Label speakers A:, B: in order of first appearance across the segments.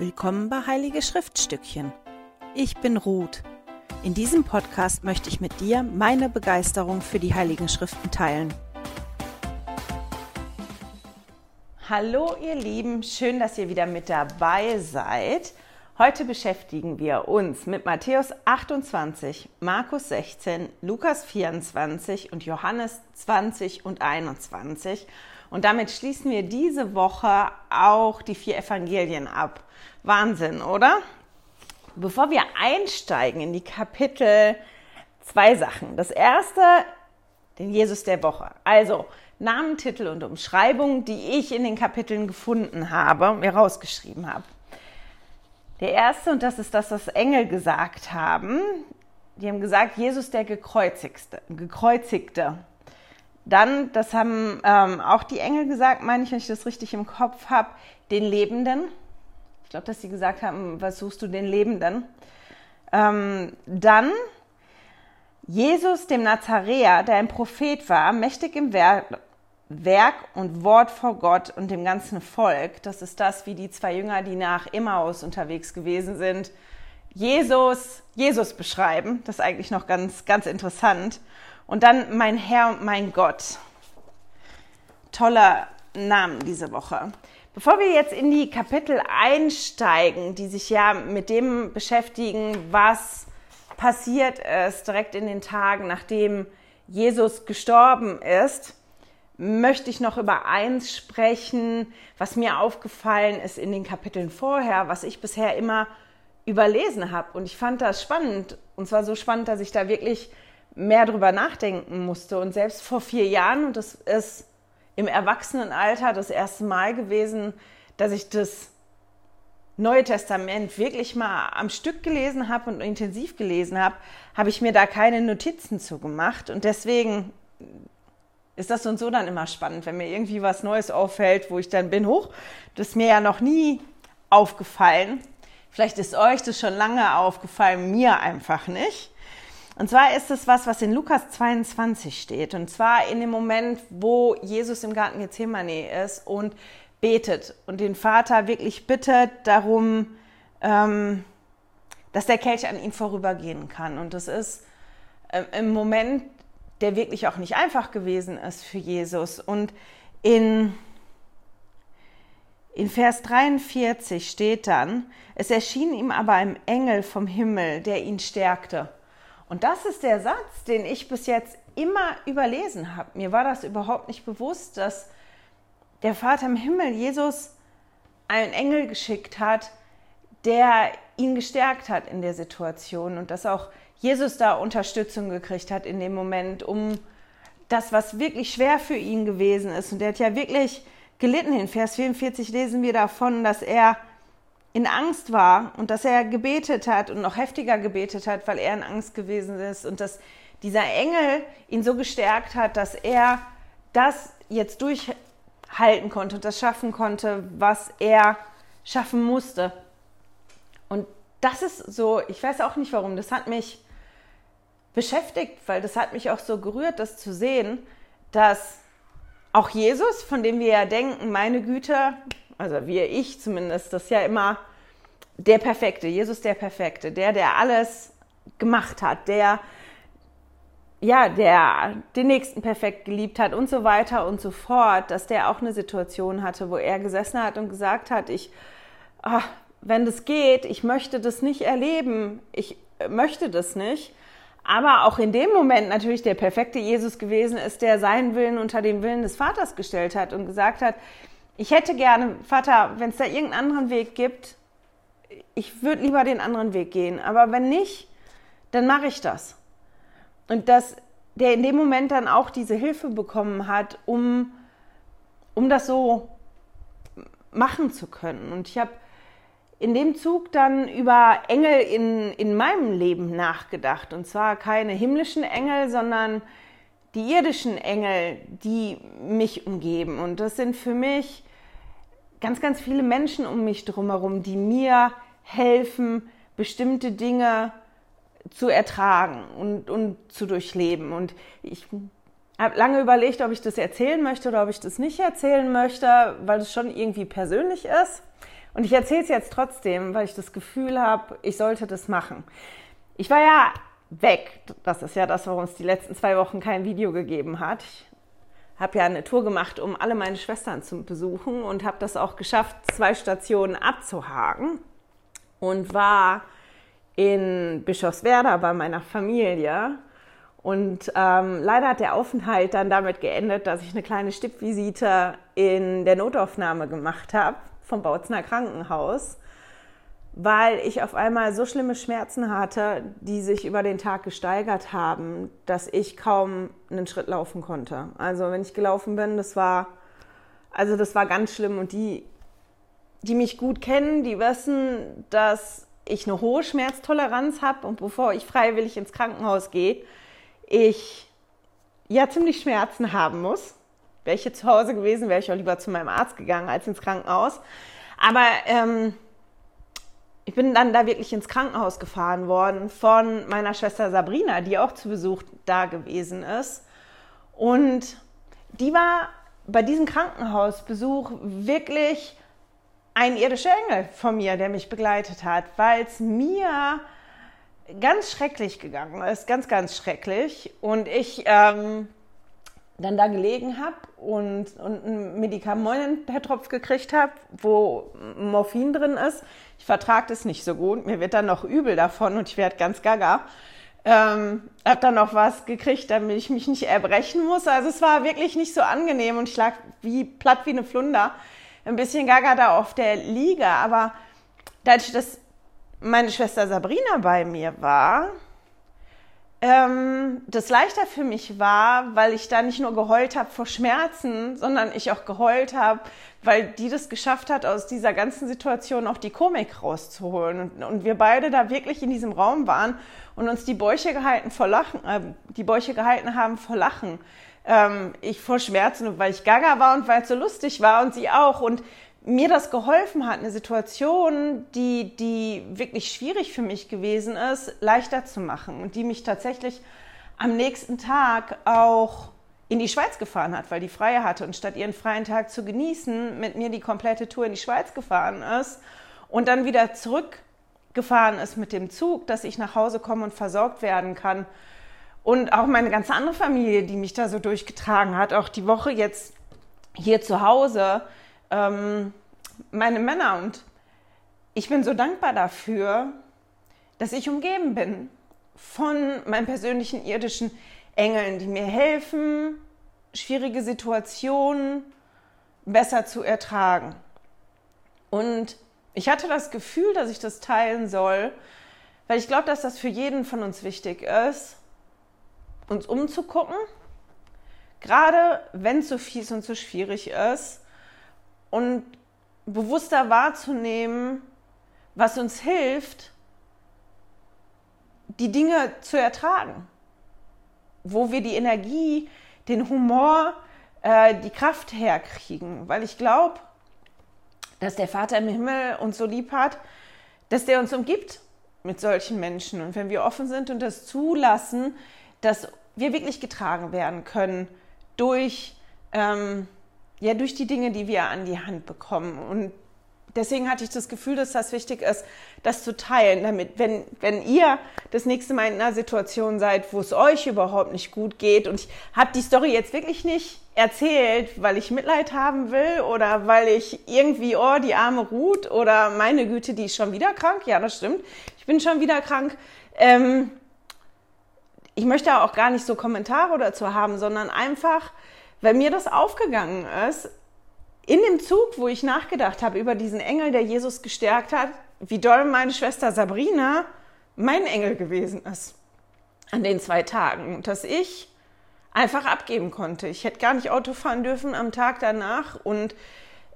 A: Willkommen bei Heilige Schriftstückchen. Ich bin Ruth. In diesem Podcast möchte ich mit dir meine Begeisterung für die Heiligen Schriften teilen. Hallo ihr Lieben, schön, dass ihr wieder mit dabei seid. Heute beschäftigen wir uns mit Matthäus 28, Markus 16, Lukas 24 und Johannes 20 und 21. Und damit schließen wir diese Woche auch die vier Evangelien ab. Wahnsinn, oder? Bevor wir einsteigen in die Kapitel, zwei Sachen. Das erste, den Jesus der Woche. Also Namen, Titel und Umschreibung, die ich in den Kapiteln gefunden habe, mir rausgeschrieben habe. Der erste, und das ist das, was Engel gesagt haben, die haben gesagt, Jesus der Gekreuzigte. Gekreuzigte. Dann, das haben ähm, auch die Engel gesagt, meine ich, wenn ich das richtig im Kopf habe, den Lebenden. Ich glaube, dass sie gesagt haben, was suchst du den Lebenden? Ähm, dann Jesus, dem Nazaräer, der ein Prophet war, mächtig im Werk, Werk und Wort vor Gott und dem ganzen Volk. Das ist das, wie die zwei Jünger, die nach Emmaus unterwegs gewesen sind, Jesus, Jesus beschreiben. Das ist eigentlich noch ganz, ganz interessant. Und dann mein Herr und mein Gott. Toller Namen diese Woche. Bevor wir jetzt in die Kapitel einsteigen, die sich ja mit dem beschäftigen, was passiert ist direkt in den Tagen, nachdem Jesus gestorben ist, möchte ich noch über eins sprechen, was mir aufgefallen ist in den Kapiteln vorher, was ich bisher immer überlesen habe. Und ich fand das spannend. Und zwar so spannend, dass ich da wirklich mehr drüber nachdenken musste. Und selbst vor vier Jahren, und das ist im Erwachsenenalter das erste Mal gewesen, dass ich das Neue Testament wirklich mal am Stück gelesen habe und intensiv gelesen habe, habe ich mir da keine Notizen zu gemacht. Und deswegen ist das und so dann immer spannend, wenn mir irgendwie was Neues auffällt, wo ich dann bin, hoch, das ist mir ja noch nie aufgefallen. Vielleicht ist euch das schon lange aufgefallen, mir einfach nicht. Und zwar ist es was, was in Lukas 22 steht. Und zwar in dem Moment, wo Jesus im Garten Gethsemane ist und betet und den Vater wirklich bittet darum, ähm, dass der Kelch an ihm vorübergehen kann. Und das ist äh, im Moment, der wirklich auch nicht einfach gewesen ist für Jesus. Und in, in Vers 43 steht dann, es erschien ihm aber ein Engel vom Himmel, der ihn stärkte. Und das ist der Satz, den ich bis jetzt immer überlesen habe. Mir war das überhaupt nicht bewusst, dass der Vater im Himmel Jesus einen Engel geschickt hat, der ihn gestärkt hat in der Situation und dass auch Jesus da Unterstützung gekriegt hat in dem Moment, um das, was wirklich schwer für ihn gewesen ist. Und er hat ja wirklich gelitten. In Vers 44 lesen wir davon, dass er in Angst war und dass er gebetet hat und noch heftiger gebetet hat, weil er in Angst gewesen ist und dass dieser Engel ihn so gestärkt hat, dass er das jetzt durchhalten konnte und das schaffen konnte, was er schaffen musste. Und das ist so, ich weiß auch nicht warum, das hat mich beschäftigt, weil das hat mich auch so gerührt, das zu sehen, dass auch Jesus, von dem wir ja denken, meine Güte, also wie ich zumindest, das ja immer der Perfekte, Jesus der Perfekte, der, der alles gemacht hat, der, ja, der den Nächsten perfekt geliebt hat und so weiter und so fort, dass der auch eine Situation hatte, wo er gesessen hat und gesagt hat, ich, ach, wenn das geht, ich möchte das nicht erleben, ich möchte das nicht. Aber auch in dem Moment natürlich der perfekte Jesus gewesen ist, der seinen Willen unter den Willen des Vaters gestellt hat und gesagt hat, ich hätte gerne, Vater, wenn es da irgendeinen anderen Weg gibt, ich würde lieber den anderen Weg gehen. Aber wenn nicht, dann mache ich das. Und dass der in dem Moment dann auch diese Hilfe bekommen hat, um, um das so machen zu können. Und ich habe in dem Zug dann über Engel in, in meinem Leben nachgedacht. Und zwar keine himmlischen Engel, sondern die irdischen Engel, die mich umgeben. Und das sind für mich ganz, ganz viele Menschen um mich drumherum, die mir helfen, bestimmte Dinge zu ertragen und, und zu durchleben. Und ich habe lange überlegt, ob ich das erzählen möchte oder ob ich das nicht erzählen möchte, weil es schon irgendwie persönlich ist. Und ich erzähle es jetzt trotzdem, weil ich das Gefühl habe, ich sollte das machen. Ich war ja weg. Das ist ja das, warum es die letzten zwei Wochen kein Video gegeben hat. Ich habe ja eine Tour gemacht, um alle meine Schwestern zu besuchen und habe das auch geschafft, zwei Stationen abzuhaken und war in Bischofswerda bei meiner Familie. Und ähm, leider hat der Aufenthalt dann damit geendet, dass ich eine kleine Stippvisite in der Notaufnahme gemacht habe vom Bautzner Krankenhaus, weil ich auf einmal so schlimme Schmerzen hatte, die sich über den Tag gesteigert haben, dass ich kaum einen Schritt laufen konnte. Also wenn ich gelaufen bin, das war, also das war ganz schlimm. Und die, die mich gut kennen, die wissen, dass ich eine hohe Schmerztoleranz habe und bevor ich freiwillig ins Krankenhaus gehe, ich ja ziemlich Schmerzen haben muss. Wäre ich jetzt zu Hause gewesen, wäre ich auch lieber zu meinem Arzt gegangen als ins Krankenhaus. Aber ähm, ich bin dann da wirklich ins Krankenhaus gefahren worden von meiner Schwester Sabrina, die auch zu Besuch da gewesen ist. Und die war bei diesem Krankenhausbesuch wirklich ein irdischer Engel von mir, der mich begleitet hat, weil es mir ganz schrecklich gegangen ist, ganz, ganz schrecklich. Und ich ähm, dann da gelegen habe und, und ein Medikament per Tropf gekriegt habe, wo Morphin drin ist. Ich vertrage das nicht so gut. Mir wird dann noch übel davon und ich werde ganz gaga. Ähm, habe dann noch was gekriegt, damit ich mich nicht erbrechen muss. Also es war wirklich nicht so angenehm und ich lag wie platt wie eine Flunder. Ein bisschen gaga da auf der Liege, aber dadurch, dass meine Schwester Sabrina bei mir war, ähm, das leichter für mich war, weil ich da nicht nur geheult habe vor Schmerzen, sondern ich auch geheult habe, weil die das geschafft hat, aus dieser ganzen Situation auch die Komik rauszuholen. Und, und wir beide da wirklich in diesem Raum waren und uns die Bäuche gehalten vor Lachen, äh, die Bäuche gehalten haben vor Lachen. Ähm, ich vor Schmerzen, weil ich gaga war und weil es so lustig war und sie auch. Und mir das geholfen hat, eine Situation, die, die wirklich schwierig für mich gewesen ist, leichter zu machen und die mich tatsächlich am nächsten Tag auch in die Schweiz gefahren hat, weil die freie hatte und statt ihren freien Tag zu genießen, mit mir die komplette Tour in die Schweiz gefahren ist und dann wieder zurückgefahren ist mit dem Zug, dass ich nach Hause komme und versorgt werden kann. Und auch meine ganze andere Familie, die mich da so durchgetragen hat, auch die Woche jetzt hier zu Hause, ähm, meine Männer. Und ich bin so dankbar dafür, dass ich umgeben bin von meinen persönlichen irdischen Engeln, die mir helfen, schwierige Situationen besser zu ertragen. Und ich hatte das Gefühl, dass ich das teilen soll, weil ich glaube, dass das für jeden von uns wichtig ist, uns umzugucken, gerade wenn es so fies und so schwierig ist und bewusster wahrzunehmen, was uns hilft, die Dinge zu ertragen. Wo wir die Energie, den Humor, äh, die Kraft herkriegen. Weil ich glaube, dass der Vater im Himmel uns so lieb hat, dass der uns umgibt mit solchen Menschen. Und wenn wir offen sind und das zulassen, dass wir wirklich getragen werden können durch ähm, ja, durch die Dinge, die wir an die Hand bekommen. Und deswegen hatte ich das Gefühl, dass das wichtig ist, das zu teilen, damit, wenn, wenn ihr das nächste Mal in einer Situation seid, wo es euch überhaupt nicht gut geht und ich habe die Story jetzt wirklich nicht erzählt, weil ich Mitleid haben will oder weil ich irgendwie, oh, die arme Ruth oder meine Güte, die ist schon wieder krank. Ja, das stimmt. Ich bin schon wieder krank. Ähm, ich möchte auch gar nicht so Kommentare dazu haben, sondern einfach, weil mir das aufgegangen ist, in dem Zug, wo ich nachgedacht habe über diesen Engel, der Jesus gestärkt hat, wie doll meine Schwester Sabrina mein Engel gewesen ist an den zwei Tagen und dass ich einfach abgeben konnte. Ich hätte gar nicht Auto fahren dürfen am Tag danach und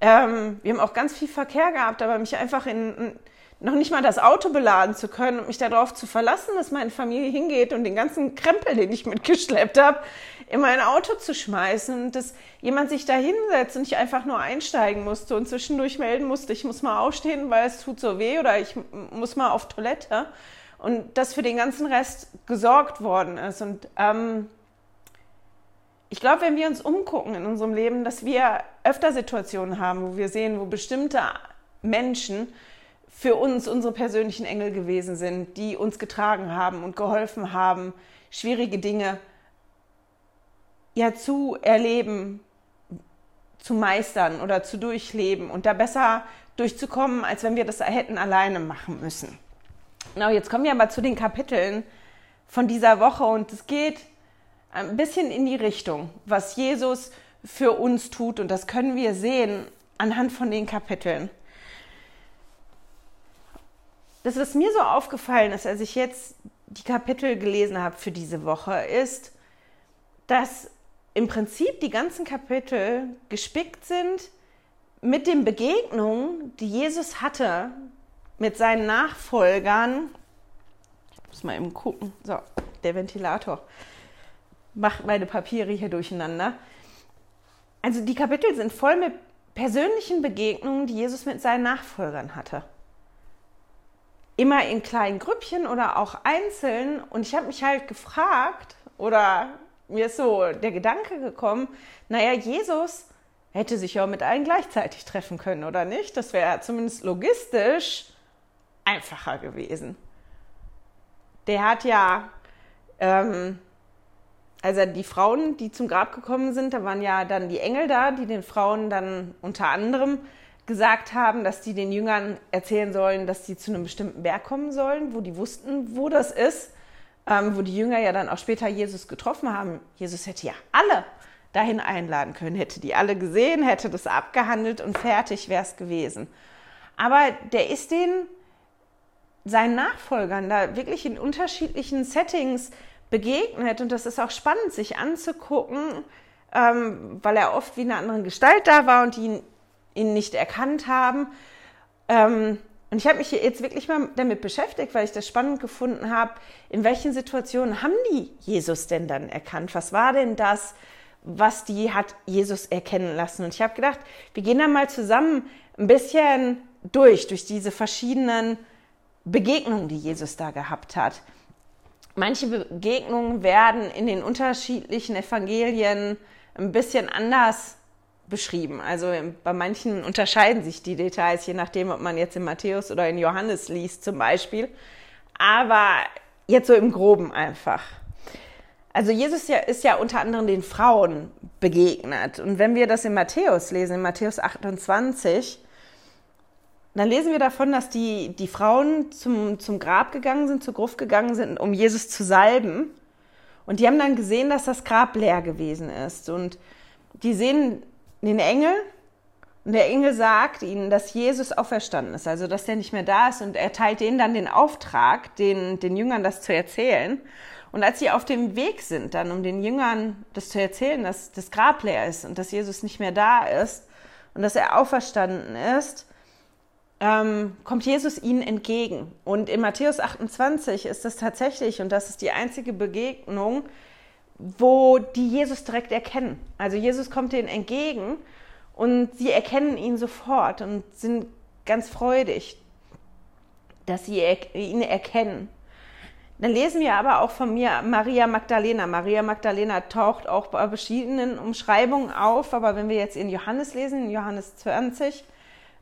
A: ähm, wir haben auch ganz viel Verkehr gehabt, aber mich einfach in, noch nicht mal das Auto beladen zu können und mich darauf zu verlassen, dass meine Familie hingeht und den ganzen Krempel, den ich mitgeschleppt habe, in mein Auto zu schmeißen dass jemand sich da hinsetzt und ich einfach nur einsteigen musste und zwischendurch melden musste, ich muss mal aufstehen, weil es tut so weh oder ich muss mal auf Toilette. Und dass für den ganzen Rest gesorgt worden ist. Und ähm, ich glaube, wenn wir uns umgucken in unserem Leben, dass wir öfter Situationen haben, wo wir sehen, wo bestimmte Menschen für uns unsere persönlichen Engel gewesen sind, die uns getragen haben und geholfen haben, schwierige Dinge ja zu erleben, zu meistern oder zu durchleben und da besser durchzukommen, als wenn wir das hätten alleine machen müssen. Genau, jetzt kommen wir aber zu den Kapiteln von dieser Woche und es geht ein bisschen in die Richtung, was Jesus für uns tut und das können wir sehen anhand von den Kapiteln. Das, was mir so aufgefallen ist, als ich jetzt die Kapitel gelesen habe für diese Woche, ist, dass im Prinzip die ganzen Kapitel gespickt sind mit den Begegnungen, die Jesus hatte mit seinen Nachfolgern. Ich muss mal eben gucken. So, der Ventilator macht meine Papiere hier durcheinander. Also die Kapitel sind voll mit persönlichen Begegnungen, die Jesus mit seinen Nachfolgern hatte. Immer in kleinen Grüppchen oder auch einzeln. Und ich habe mich halt gefragt, oder mir ist so der Gedanke gekommen, naja, Jesus hätte sich ja mit allen gleichzeitig treffen können, oder nicht? Das wäre zumindest logistisch einfacher gewesen. Der hat ja, ähm, also die Frauen, die zum Grab gekommen sind, da waren ja dann die Engel da, die den Frauen dann unter anderem gesagt haben, dass die den Jüngern erzählen sollen, dass sie zu einem bestimmten Berg kommen sollen, wo die wussten, wo das ist ähm, wo die Jünger ja dann auch später Jesus getroffen haben. Jesus hätte ja alle dahin einladen können, hätte die alle gesehen, hätte das abgehandelt und fertig wäre es gewesen. Aber der ist den seinen Nachfolgern da wirklich in unterschiedlichen Settings begegnet und das ist auch spannend, sich anzugucken, ähm, weil er oft wie in einer anderen Gestalt da war und die ihn, nicht erkannt haben. Ähm, und ich habe mich jetzt wirklich mal damit beschäftigt, weil ich das spannend gefunden habe, in welchen Situationen haben die Jesus denn dann erkannt? Was war denn das, was die hat Jesus erkennen lassen? Und ich habe gedacht, wir gehen da mal zusammen ein bisschen durch, durch diese verschiedenen Begegnungen, die Jesus da gehabt hat. Manche Begegnungen werden in den unterschiedlichen Evangelien ein bisschen anders beschrieben. Also bei manchen unterscheiden sich die Details, je nachdem, ob man jetzt in Matthäus oder in Johannes liest zum Beispiel. Aber jetzt so im groben einfach. Also Jesus ist ja unter anderem den Frauen begegnet. Und wenn wir das in Matthäus lesen, in Matthäus 28, dann lesen wir davon, dass die, die Frauen zum, zum Grab gegangen sind, zur Gruft gegangen sind, um Jesus zu salben. Und die haben dann gesehen, dass das Grab leer gewesen ist. Und die sehen den Engel und der Engel sagt ihnen, dass Jesus auferstanden ist, also dass der nicht mehr da ist und er teilt denen dann den Auftrag, den, den Jüngern das zu erzählen. Und als sie auf dem Weg sind, dann um den Jüngern das zu erzählen, dass das Grab leer ist und dass Jesus nicht mehr da ist und dass er auferstanden ist, ähm, kommt Jesus ihnen entgegen. Und in Matthäus 28 ist das tatsächlich, und das ist die einzige Begegnung, wo die Jesus direkt erkennen. Also Jesus kommt ihnen entgegen und sie erkennen ihn sofort und sind ganz freudig, dass sie ihn erkennen. Dann lesen wir aber auch von mir Maria Magdalena. Maria Magdalena taucht auch bei verschiedenen Umschreibungen auf, aber wenn wir jetzt in Johannes lesen, in Johannes 20,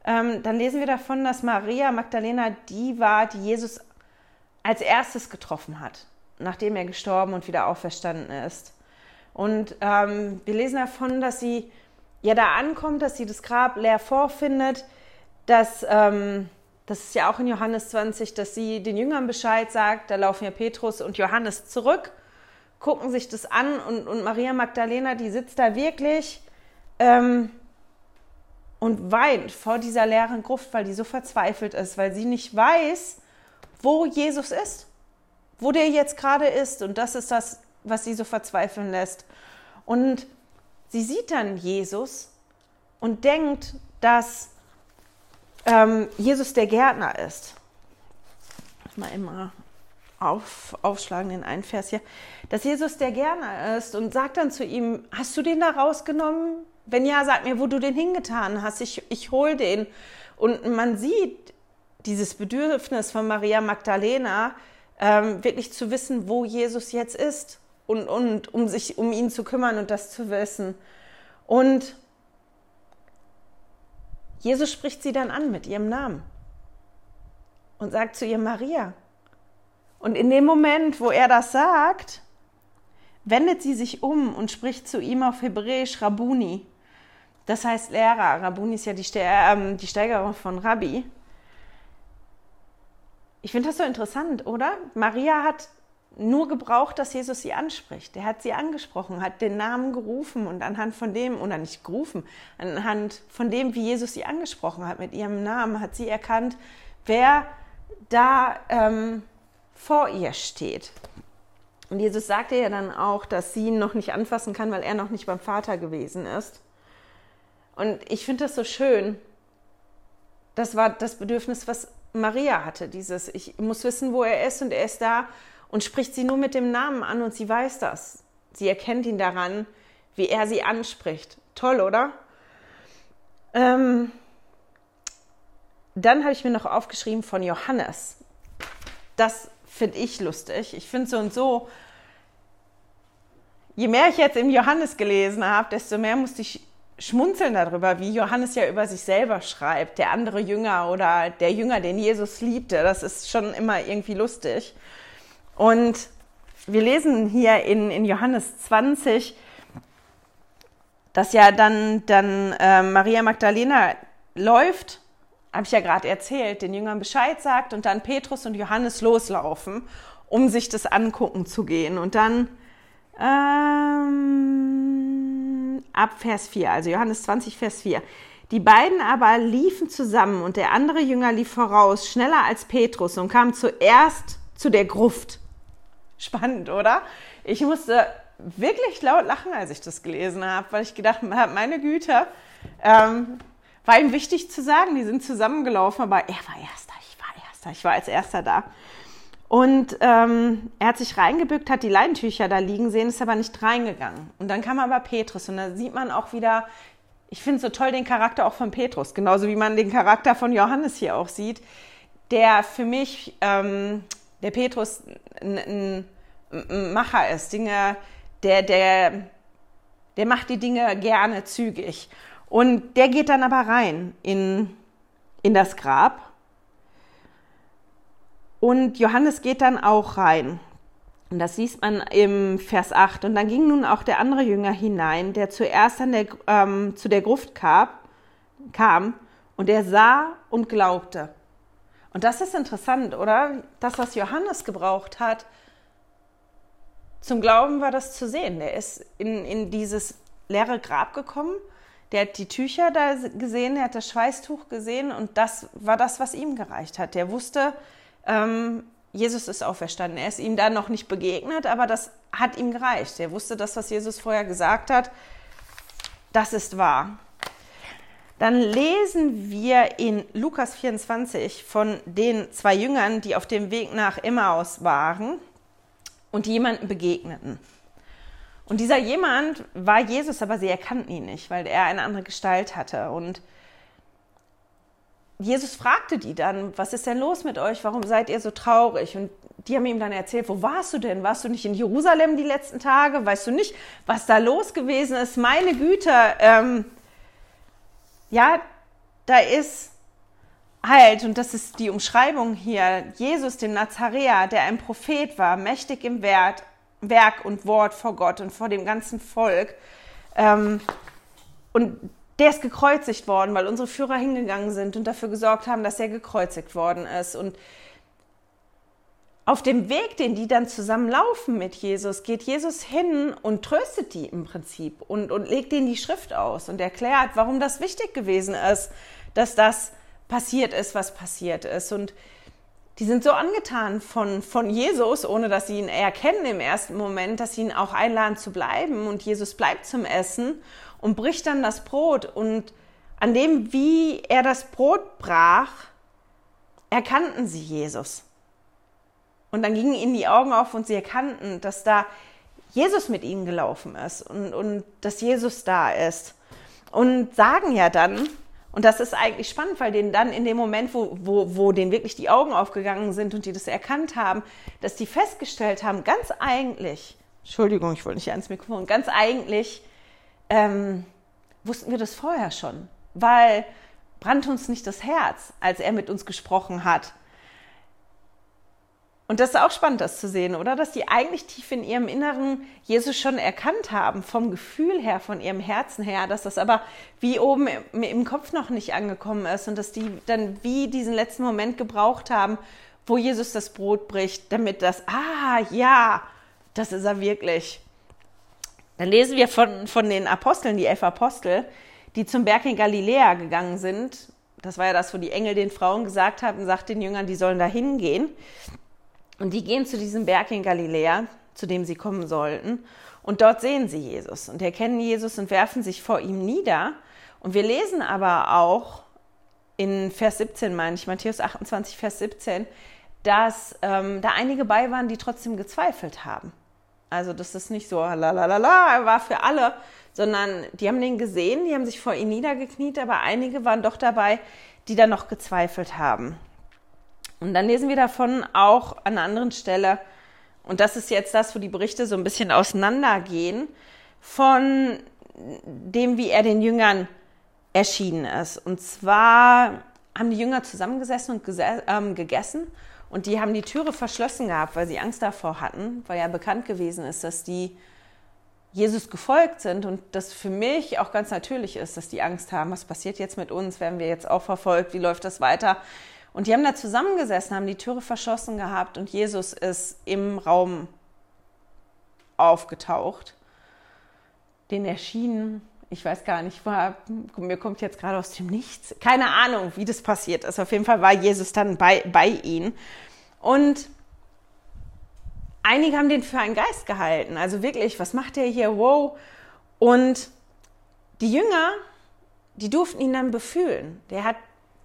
A: ähm, dann lesen wir davon, dass Maria Magdalena die war, die Jesus als erstes getroffen hat nachdem er gestorben und wieder auferstanden ist. Und ähm, wir lesen davon, dass sie ja da ankommt, dass sie das Grab leer vorfindet, dass, ähm, das ist ja auch in Johannes 20, dass sie den Jüngern Bescheid sagt, da laufen ja Petrus und Johannes zurück, gucken sich das an und, und Maria Magdalena, die sitzt da wirklich ähm, und weint vor dieser leeren Gruft, weil die so verzweifelt ist, weil sie nicht weiß, wo Jesus ist wo der jetzt gerade ist. Und das ist das, was sie so verzweifeln lässt. Und sie sieht dann Jesus und denkt, dass ähm, Jesus der Gärtner ist. Mal immer auf, aufschlagen den einen Vers hier. Dass Jesus der Gärtner ist und sagt dann zu ihm, hast du den da rausgenommen? Wenn ja, sag mir, wo du den hingetan hast. Ich, ich hol den. Und man sieht dieses Bedürfnis von Maria Magdalena, ähm, wirklich zu wissen, wo Jesus jetzt ist und, und um sich um ihn zu kümmern und das zu wissen. Und Jesus spricht sie dann an mit ihrem Namen und sagt zu ihr Maria. Und in dem Moment, wo er das sagt, wendet sie sich um und spricht zu ihm auf Hebräisch Rabuni. Das heißt Lehrer. Rabuni ist ja die, äh, die Steigerung von Rabbi. Ich finde das so interessant, oder? Maria hat nur gebraucht, dass Jesus sie anspricht. Er hat sie angesprochen, hat den Namen gerufen und anhand von dem, oder nicht gerufen, anhand von dem, wie Jesus sie angesprochen hat mit ihrem Namen, hat sie erkannt, wer da ähm, vor ihr steht. Und Jesus sagte ja dann auch, dass sie ihn noch nicht anfassen kann, weil er noch nicht beim Vater gewesen ist. Und ich finde das so schön. Das war das Bedürfnis, was Maria hatte, dieses, ich muss wissen, wo er ist und er ist da und spricht sie nur mit dem Namen an und sie weiß das. Sie erkennt ihn daran, wie er sie anspricht. Toll, oder? Ähm, dann habe ich mir noch aufgeschrieben von Johannes. Das finde ich lustig. Ich finde so und so, je mehr ich jetzt im Johannes gelesen habe, desto mehr musste ich schmunzeln darüber, wie Johannes ja über sich selber schreibt, der andere Jünger oder der Jünger, den Jesus liebte. Das ist schon immer irgendwie lustig. Und wir lesen hier in, in Johannes 20, dass ja dann, dann äh, Maria Magdalena läuft, habe ich ja gerade erzählt, den Jüngern Bescheid sagt und dann Petrus und Johannes loslaufen, um sich das angucken zu gehen. Und dann ähm, ab Vers 4, also Johannes 20, Vers 4. Die beiden aber liefen zusammen und der andere Jünger lief voraus, schneller als Petrus und kam zuerst zu der Gruft. Spannend, oder? Ich musste wirklich laut lachen, als ich das gelesen habe, weil ich gedacht habe, meine Güte, ähm, war ihm wichtig zu sagen, die sind zusammengelaufen, aber er war erster, ich war erster, ich war als erster da. Und ähm, er hat sich reingebückt, hat die Leintücher da liegen sehen, ist aber nicht reingegangen. Und dann kam aber Petrus und da sieht man auch wieder, ich finde so toll den Charakter auch von Petrus, genauso wie man den Charakter von Johannes hier auch sieht, der für mich, ähm, der Petrus, ein, ein Macher ist, Dinge, der, der, der macht die Dinge gerne zügig. Und der geht dann aber rein in, in das Grab und Johannes geht dann auch rein. Und das sieht man im Vers 8. Und dann ging nun auch der andere Jünger hinein, der zuerst der, ähm, zu der Gruft kam, kam und er sah und glaubte. Und das ist interessant, oder? Das, was Johannes gebraucht hat, zum Glauben war das zu sehen. Der ist in, in dieses leere Grab gekommen, der hat die Tücher da gesehen, der hat das Schweißtuch gesehen und das war das, was ihm gereicht hat. Der wusste, ähm, Jesus ist auferstanden. Er ist ihm da noch nicht begegnet, aber das hat ihm gereicht. Er wusste das, was Jesus vorher gesagt hat. Das ist wahr. Dann lesen wir in Lukas 24 von den zwei Jüngern, die auf dem Weg nach Emmaus waren und jemanden begegneten. Und dieser jemand war Jesus, aber sie erkannten ihn nicht, weil er eine andere Gestalt hatte. Und Jesus fragte die dann, was ist denn los mit euch? Warum seid ihr so traurig? Und die haben ihm dann erzählt, wo warst du denn? Warst du nicht in Jerusalem die letzten Tage? Weißt du nicht, was da los gewesen ist? Meine Güte, ähm, ja, da ist halt, und das ist die Umschreibung hier, Jesus, dem Nazaräer, der ein Prophet war, mächtig im Wert, Werk und Wort vor Gott und vor dem ganzen Volk. Ähm, und der ist gekreuzigt worden, weil unsere Führer hingegangen sind und dafür gesorgt haben, dass er gekreuzigt worden ist. Und auf dem Weg, den die dann zusammen laufen mit Jesus, geht Jesus hin und tröstet die im Prinzip und, und legt ihnen die Schrift aus und erklärt, warum das wichtig gewesen ist, dass das passiert ist, was passiert ist. Und die sind so angetan von, von Jesus, ohne dass sie ihn erkennen im ersten Moment, dass sie ihn auch einladen zu bleiben. Und Jesus bleibt zum Essen und bricht dann das Brot. Und an dem, wie er das Brot brach, erkannten sie Jesus. Und dann gingen ihnen die Augen auf und sie erkannten, dass da Jesus mit ihnen gelaufen ist und, und dass Jesus da ist. Und sagen ja dann, und das ist eigentlich spannend, weil denen dann in dem Moment, wo, wo, wo denen wirklich die Augen aufgegangen sind und die das erkannt haben, dass die festgestellt haben, ganz eigentlich, Entschuldigung, ich wollte nicht ans Mikrofon, ganz eigentlich ähm, wussten wir das vorher schon. Weil brannte uns nicht das Herz, als er mit uns gesprochen hat. Und das ist auch spannend, das zu sehen, oder? Dass die eigentlich tief in ihrem Inneren Jesus schon erkannt haben, vom Gefühl her, von ihrem Herzen her, dass das aber wie oben im Kopf noch nicht angekommen ist und dass die dann wie diesen letzten Moment gebraucht haben, wo Jesus das Brot bricht, damit das, ah, ja, das ist er wirklich. Dann lesen wir von, von den Aposteln, die elf Apostel, die zum Berg in Galiläa gegangen sind. Das war ja das, wo die Engel den Frauen gesagt haben, sagt den Jüngern, die sollen da hingehen. Und die gehen zu diesem Berg in Galiläa, zu dem sie kommen sollten. Und dort sehen sie Jesus und erkennen Jesus und werfen sich vor ihm nieder. Und wir lesen aber auch in Vers 17, meine ich, Matthäus 28, Vers 17, dass ähm, da einige bei waren, die trotzdem gezweifelt haben. Also das ist nicht so, la la la la, er war für alle, sondern die haben den gesehen, die haben sich vor ihm niedergekniet, aber einige waren doch dabei, die da noch gezweifelt haben. Und dann lesen wir davon auch an einer anderen Stelle, und das ist jetzt das, wo die Berichte so ein bisschen auseinandergehen, von dem, wie er den Jüngern erschienen ist. Und zwar haben die Jünger zusammengesessen und ähm, gegessen und die haben die Türe verschlossen gehabt, weil sie Angst davor hatten, weil ja bekannt gewesen ist, dass die Jesus gefolgt sind und das für mich auch ganz natürlich ist, dass die Angst haben, was passiert jetzt mit uns, werden wir jetzt auch verfolgt, wie läuft das weiter? Und die haben da zusammengesessen, haben die Türe verschlossen gehabt und Jesus ist im Raum aufgetaucht. Den erschienen, ich weiß gar nicht, war, mir kommt jetzt gerade aus dem Nichts, keine Ahnung, wie das passiert ist. Auf jeden Fall war Jesus dann bei, bei ihnen. Und einige haben den für einen Geist gehalten. Also wirklich, was macht der hier? Wow. Und die Jünger, die durften ihn dann befühlen. Der hat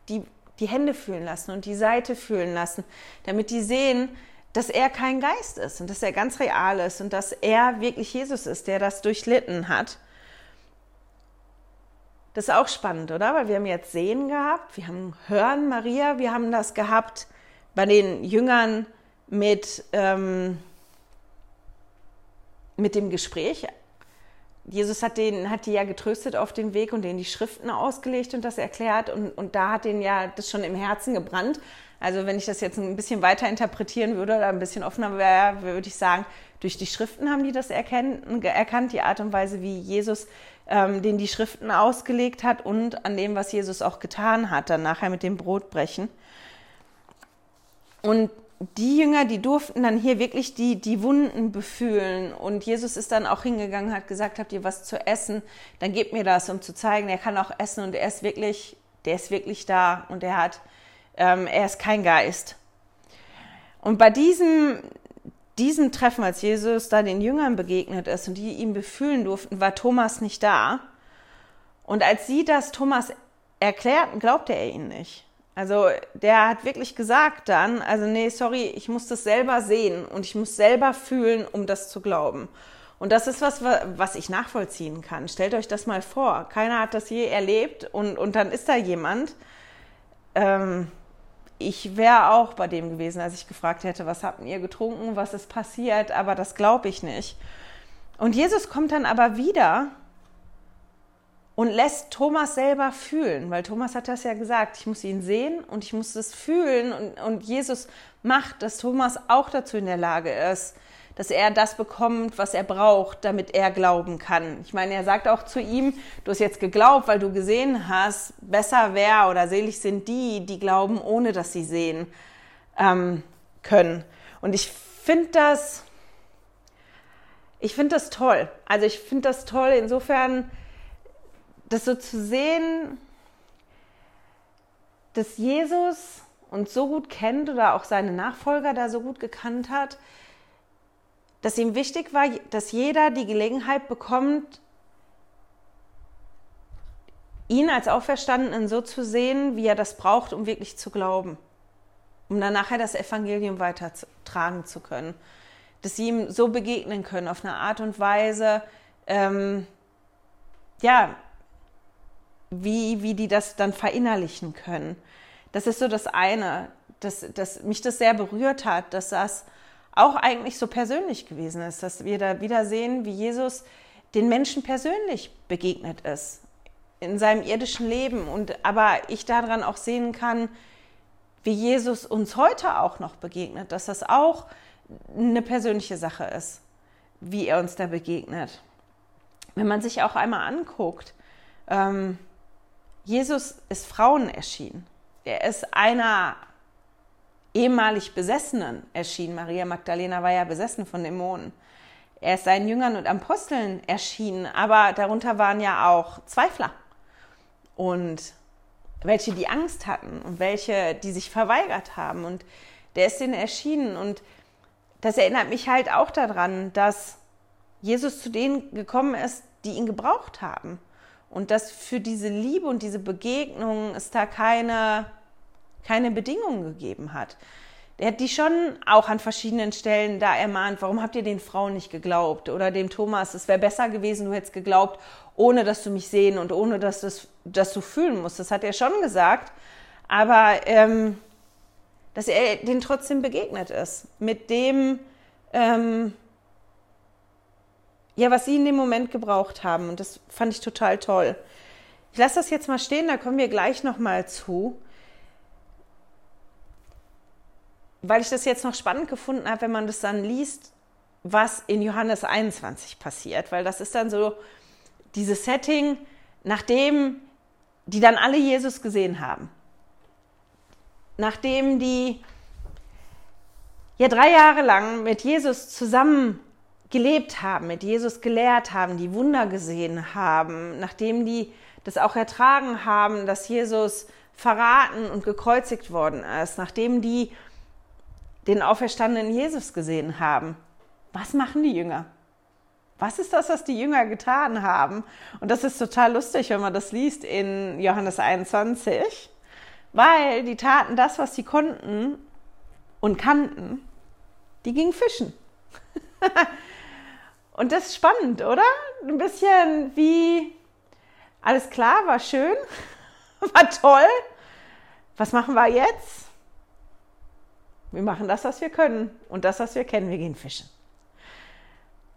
A: die die Hände fühlen lassen und die Seite fühlen lassen, damit die sehen, dass er kein Geist ist und dass er ganz real ist und dass er wirklich Jesus ist, der das durchlitten hat. Das ist auch spannend, oder? Weil wir haben jetzt Sehen gehabt, wir haben Hören Maria, wir haben das gehabt bei den Jüngern mit, ähm, mit dem Gespräch Jesus hat, den, hat die ja getröstet auf dem Weg und denen die Schriften ausgelegt und das erklärt. Und, und da hat denen ja das schon im Herzen gebrannt. Also wenn ich das jetzt ein bisschen weiter interpretieren würde oder ein bisschen offener wäre, würde ich sagen, durch die Schriften haben die das erkennt, erkannt, die Art und Weise, wie Jesus ähm, denen die Schriften ausgelegt hat und an dem, was Jesus auch getan hat, dann nachher mit dem Brotbrechen. Und die Jünger, die durften dann hier wirklich die, die Wunden befühlen. Und Jesus ist dann auch hingegangen, hat gesagt, habt ihr was zu essen? Dann gebt mir das, um zu zeigen, er kann auch essen und er ist wirklich, der ist wirklich da und er hat, ähm, er ist kein Geist. Und bei diesem, diesem Treffen, als Jesus da den Jüngern begegnet ist und die ihm befühlen durften, war Thomas nicht da. Und als sie das Thomas erklärten, glaubte er ihnen nicht. Also der hat wirklich gesagt dann, also nee, sorry, ich muss das selber sehen und ich muss selber fühlen, um das zu glauben. Und das ist was, was ich nachvollziehen kann. Stellt euch das mal vor. Keiner hat das je erlebt und, und dann ist da jemand. Ähm, ich wäre auch bei dem gewesen, als ich gefragt hätte, was habt ihr getrunken, was ist passiert, aber das glaube ich nicht. Und Jesus kommt dann aber wieder und lässt Thomas selber fühlen, weil Thomas hat das ja gesagt, ich muss ihn sehen und ich muss es fühlen und, und Jesus macht, dass Thomas auch dazu in der Lage ist, dass er das bekommt, was er braucht, damit er glauben kann. Ich meine, er sagt auch zu ihm, du hast jetzt geglaubt, weil du gesehen hast, besser wäre oder selig sind die, die glauben, ohne dass sie sehen ähm, können. Und ich finde das, ich finde das toll. Also ich finde das toll insofern, das so zu sehen, dass Jesus uns so gut kennt oder auch seine Nachfolger da so gut gekannt hat, dass ihm wichtig war, dass jeder die Gelegenheit bekommt, ihn als Auferstandenen so zu sehen, wie er das braucht, um wirklich zu glauben, um dann nachher das Evangelium weitertragen zu können. Dass sie ihm so begegnen können auf eine Art und Weise, ähm, ja, wie, wie die das dann verinnerlichen können. Das ist so das eine, dass, dass mich das sehr berührt hat, dass das auch eigentlich so persönlich gewesen ist, dass wir da wieder sehen, wie Jesus den Menschen persönlich begegnet ist. in seinem irdischen Leben und aber ich daran auch sehen kann, wie Jesus uns heute auch noch begegnet, dass das auch eine persönliche Sache ist, wie er uns da begegnet. Wenn man sich auch einmal anguckt, ähm, Jesus ist Frauen erschienen. Er ist einer ehemalig Besessenen erschienen. Maria Magdalena war ja besessen von Dämonen. Er ist seinen Jüngern und Aposteln erschienen, aber darunter waren ja auch Zweifler und welche, die Angst hatten und welche, die sich verweigert haben. Und der ist denen erschienen. Und das erinnert mich halt auch daran, dass Jesus zu denen gekommen ist, die ihn gebraucht haben. Und dass für diese Liebe und diese Begegnung es da keine, keine Bedingungen gegeben hat. Er hat die schon auch an verschiedenen Stellen da ermahnt, warum habt ihr den Frauen nicht geglaubt? Oder dem Thomas, es wäre besser gewesen, du hättest geglaubt, ohne dass du mich sehen und ohne dass, das, dass du fühlen musst. Das hat er schon gesagt. Aber ähm, dass er den trotzdem begegnet ist. Mit dem, ähm, ja, was sie in dem Moment gebraucht haben. Und das fand ich total toll. Ich lasse das jetzt mal stehen, da kommen wir gleich nochmal zu. Weil ich das jetzt noch spannend gefunden habe, wenn man das dann liest, was in Johannes 21 passiert. Weil das ist dann so dieses Setting, nachdem die dann alle Jesus gesehen haben. Nachdem die ja drei Jahre lang mit Jesus zusammen gelebt haben, mit Jesus gelehrt haben, die Wunder gesehen haben, nachdem die das auch ertragen haben, dass Jesus verraten und gekreuzigt worden ist, nachdem die den auferstandenen Jesus gesehen haben, was machen die Jünger? Was ist das, was die Jünger getan haben? Und das ist total lustig, wenn man das liest in Johannes 21, weil die taten das, was sie konnten und kannten, die gingen fischen. und das ist spannend, oder? Ein bisschen wie, alles klar, war schön, war toll. Was machen wir jetzt? Wir machen das, was wir können und das, was wir kennen. Wir gehen fischen.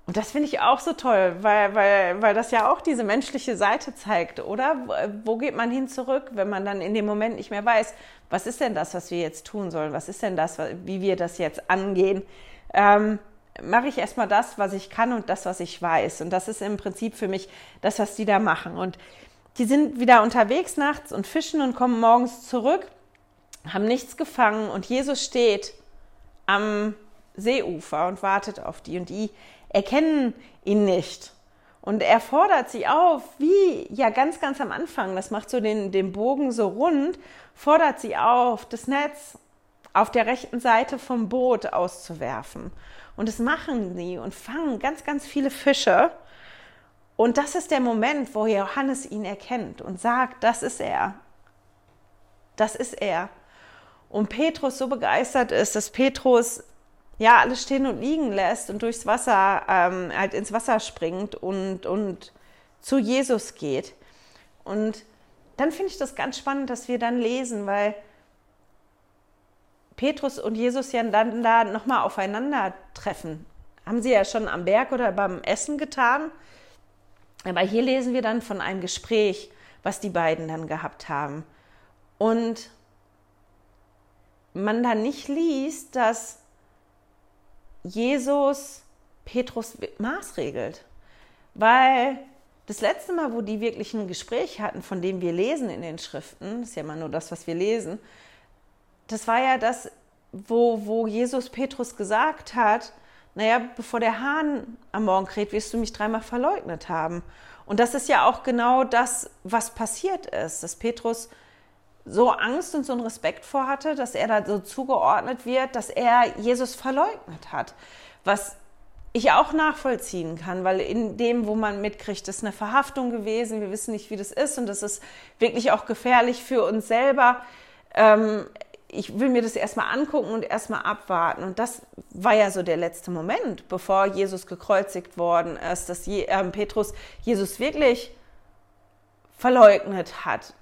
A: Und das finde ich auch so toll, weil, weil, weil das ja auch diese menschliche Seite zeigt, oder? Wo geht man hin zurück, wenn man dann in dem Moment nicht mehr weiß, was ist denn das, was wir jetzt tun sollen? Was ist denn das, wie wir das jetzt angehen? Ähm, mache ich erstmal das, was ich kann und das, was ich weiß. Und das ist im Prinzip für mich das, was die da machen. Und die sind wieder unterwegs nachts und fischen und kommen morgens zurück, haben nichts gefangen und Jesus steht am Seeufer und wartet auf die. Und die erkennen ihn nicht. Und er fordert sie auf, wie ja ganz, ganz am Anfang, das macht so den, den Bogen so rund, fordert sie auf, das Netz auf der rechten Seite vom Boot auszuwerfen. Und das machen sie und fangen ganz, ganz viele Fische. Und das ist der Moment, wo Johannes ihn erkennt und sagt, das ist er. Das ist er. Und Petrus so begeistert ist, dass Petrus ja alles stehen und liegen lässt und durchs Wasser, ähm, halt ins Wasser springt und, und zu Jesus geht. Und dann finde ich das ganz spannend, dass wir dann lesen, weil Petrus und Jesus ja dann da nochmal aufeinandertreffen. Haben sie ja schon am Berg oder beim Essen getan. Aber hier lesen wir dann von einem Gespräch, was die beiden dann gehabt haben. Und man dann nicht liest, dass Jesus Petrus maßregelt. Weil das letzte Mal, wo die wirklich ein Gespräch hatten, von dem wir lesen in den Schriften, das ist ja immer nur das, was wir lesen, das war ja das, wo, wo Jesus Petrus gesagt hat, naja, bevor der Hahn am Morgen kräht, wirst du mich dreimal verleugnet haben. Und das ist ja auch genau das, was passiert ist, dass Petrus so Angst und so einen Respekt vor hatte, dass er da so zugeordnet wird, dass er Jesus verleugnet hat. Was ich auch nachvollziehen kann, weil in dem, wo man mitkriegt, ist eine Verhaftung gewesen, wir wissen nicht, wie das ist und das ist wirklich auch gefährlich für uns selber. Ähm, ich will mir das erstmal angucken und erstmal abwarten. Und das war ja so der letzte Moment, bevor Jesus gekreuzigt worden ist, dass Je äh, Petrus Jesus wirklich verleugnet hat.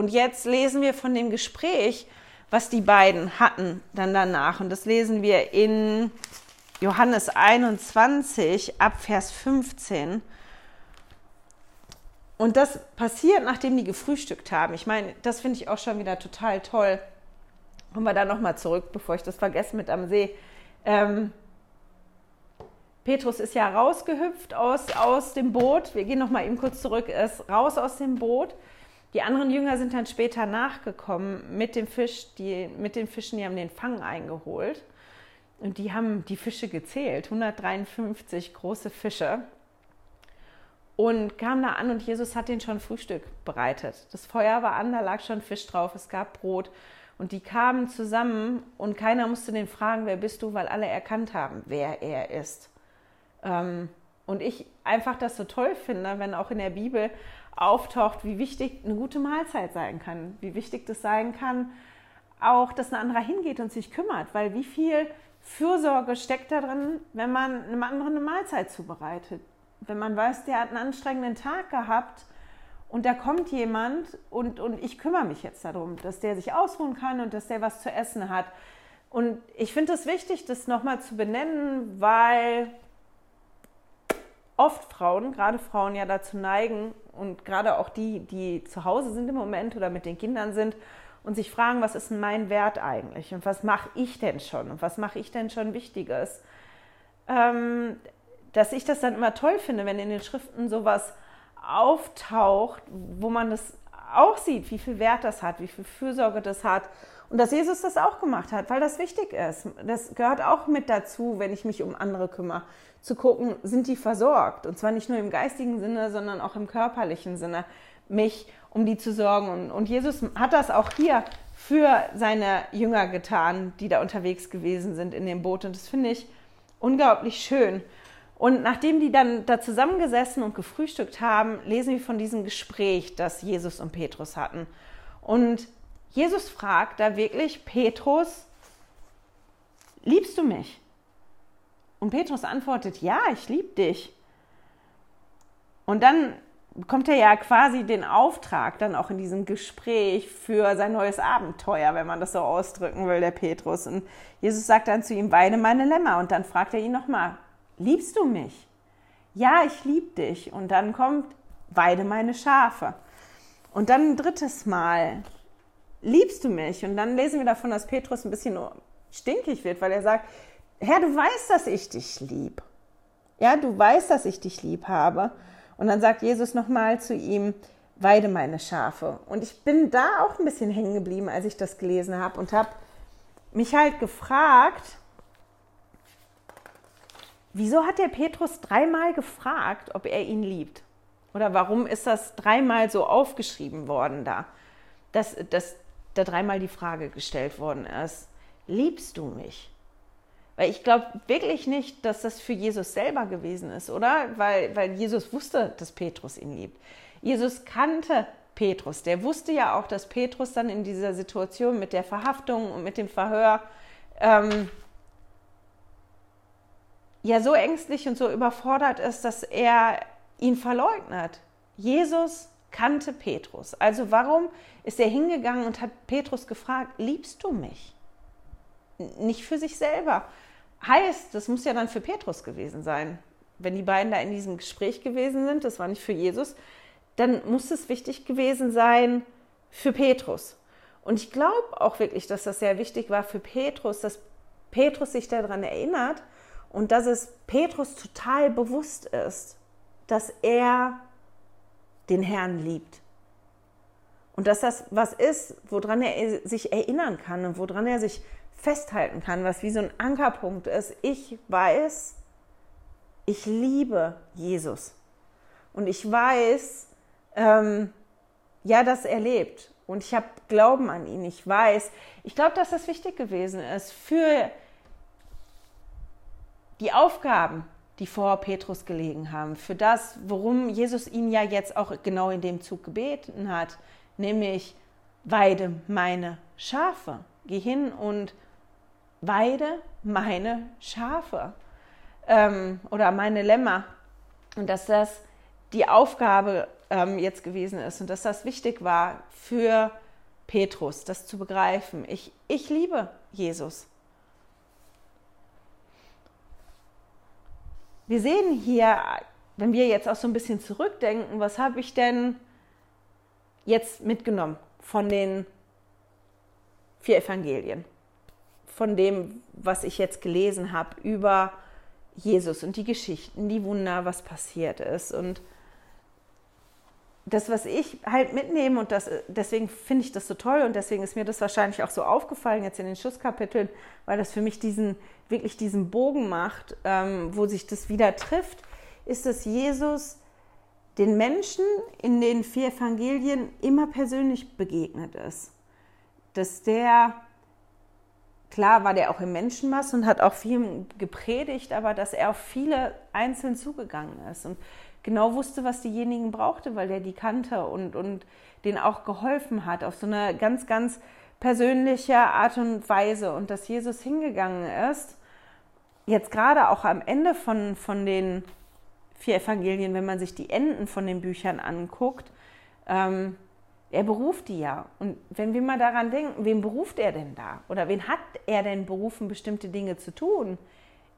A: Und jetzt lesen wir von dem Gespräch, was die beiden hatten dann danach. Und das lesen wir in Johannes 21 ab Vers 15. und das passiert, nachdem die gefrühstückt haben. Ich meine, das finde ich auch schon wieder total toll. Kommen wir da nochmal zurück, bevor ich das vergesse mit am See. Ähm, Petrus ist ja rausgehüpft aus, aus dem Boot. Wir gehen nochmal eben kurz zurück. Er ist raus aus dem Boot. Die anderen Jünger sind dann später nachgekommen mit dem Fisch, die, mit den Fischen, die haben den Fang eingeholt. Und die haben die Fische gezählt, 153 große Fische. Und kamen da an und Jesus hat denen schon Frühstück bereitet. Das Feuer war an, da lag schon Fisch drauf, es gab Brot. Und die kamen zusammen und keiner musste den fragen, wer bist du, weil alle erkannt haben, wer er ist. Ähm, und ich einfach das so toll finde, wenn auch in der Bibel auftaucht, wie wichtig eine gute Mahlzeit sein kann, wie wichtig das sein kann, auch, dass ein anderer hingeht und sich kümmert, weil wie viel Fürsorge steckt da drin, wenn man einem anderen eine Mahlzeit zubereitet. Wenn man weiß, der hat einen anstrengenden Tag gehabt und da kommt jemand und, und ich kümmere mich jetzt darum, dass der sich ausruhen kann und dass der was zu essen hat. Und ich finde es wichtig, das nochmal zu benennen, weil oft Frauen, gerade Frauen ja dazu neigen und gerade auch die, die zu Hause sind im Moment oder mit den Kindern sind und sich fragen, was ist denn mein Wert eigentlich und was mache ich denn schon und was mache ich denn schon Wichtiges, ähm, dass ich das dann immer toll finde, wenn in den Schriften sowas auftaucht, wo man das auch sieht, wie viel Wert das hat, wie viel Fürsorge das hat und dass Jesus das auch gemacht hat, weil das wichtig ist. Das gehört auch mit dazu, wenn ich mich um andere kümmere, zu gucken, sind die versorgt? Und zwar nicht nur im geistigen Sinne, sondern auch im körperlichen Sinne, mich um die zu sorgen. Und, und Jesus hat das auch hier für seine Jünger getan, die da unterwegs gewesen sind in dem Boot. Und das finde ich unglaublich schön. Und nachdem die dann da zusammengesessen und gefrühstückt haben, lesen wir von diesem Gespräch, das Jesus und Petrus hatten. Und Jesus fragt da wirklich Petrus, liebst du mich? Und Petrus antwortet, ja, ich liebe dich. Und dann bekommt er ja quasi den Auftrag dann auch in diesem Gespräch für sein neues Abenteuer, wenn man das so ausdrücken will, der Petrus. Und Jesus sagt dann zu ihm, weine meine Lämmer. Und dann fragt er ihn nochmal, liebst du mich? Ja, ich liebe dich. Und dann kommt, weide meine Schafe. Und dann ein drittes Mal, liebst du mich? Und dann lesen wir davon, dass Petrus ein bisschen stinkig wird, weil er sagt, Herr, du weißt, dass ich dich lieb. Ja, du weißt, dass ich dich lieb habe. Und dann sagt Jesus nochmal zu ihm, weide meine Schafe. Und ich bin da auch ein bisschen hängen geblieben, als ich das gelesen habe und habe mich halt gefragt, wieso hat der Petrus dreimal gefragt, ob er ihn liebt? Oder warum ist das dreimal so aufgeschrieben worden da? Dass, dass da dreimal die Frage gestellt worden ist, liebst du mich? Weil ich glaube wirklich nicht, dass das für Jesus selber gewesen ist, oder? Weil, weil Jesus wusste, dass Petrus ihn liebt. Jesus kannte Petrus. Der wusste ja auch, dass Petrus dann in dieser Situation mit der Verhaftung und mit dem Verhör ähm, ja so ängstlich und so überfordert ist, dass er ihn verleugnet. Jesus kannte Petrus. Also warum ist er hingegangen und hat Petrus gefragt, liebst du mich? Nicht für sich selber. Heißt, das muss ja dann für Petrus gewesen sein. Wenn die beiden da in diesem Gespräch gewesen sind, das war nicht für Jesus, dann muss es wichtig gewesen sein für Petrus. Und ich glaube auch wirklich, dass das sehr wichtig war für Petrus, dass Petrus sich daran erinnert und dass es Petrus total bewusst ist, dass er den Herrn liebt. Und dass das was ist, woran er sich erinnern kann und woran er sich festhalten kann, was wie so ein Ankerpunkt ist. Ich weiß, ich liebe Jesus. Und ich weiß, ähm, ja, dass er lebt. Und ich habe Glauben an ihn. Ich weiß, ich glaube, dass das wichtig gewesen ist für die Aufgaben, die vor Petrus gelegen haben, für das, worum Jesus ihn ja jetzt auch genau in dem Zug gebeten hat, nämlich weide meine Schafe. Geh hin und weide meine Schafe ähm, oder meine Lämmer. Und dass das die Aufgabe ähm, jetzt gewesen ist und dass das wichtig war für Petrus, das zu begreifen. Ich, ich liebe Jesus. Wir sehen hier, wenn wir jetzt auch so ein bisschen zurückdenken, was habe ich denn jetzt mitgenommen von den vier Evangelien? Von dem, was ich jetzt gelesen habe über Jesus und die Geschichten, die Wunder, was passiert ist. Und das, was ich halt mitnehme, und das, deswegen finde ich das so toll und deswegen ist mir das wahrscheinlich auch so aufgefallen jetzt in den Schusskapiteln, weil das für mich diesen, wirklich diesen Bogen macht, ähm, wo sich das wieder trifft, ist, dass Jesus den Menschen in den vier Evangelien immer persönlich begegnet ist. Dass der, klar war der auch im Menschenmass und hat auch viel gepredigt, aber dass er auf viele einzeln zugegangen ist. Und genau wusste, was diejenigen brauchte, weil der die kannte und, und denen auch geholfen hat auf so eine ganz, ganz persönliche Art und Weise. Und dass Jesus hingegangen ist, jetzt gerade auch am Ende von, von den vier Evangelien, wenn man sich die Enden von den Büchern anguckt, ähm, er beruft die ja. Und wenn wir mal daran denken, wen beruft er denn da? Oder wen hat er denn berufen, bestimmte Dinge zu tun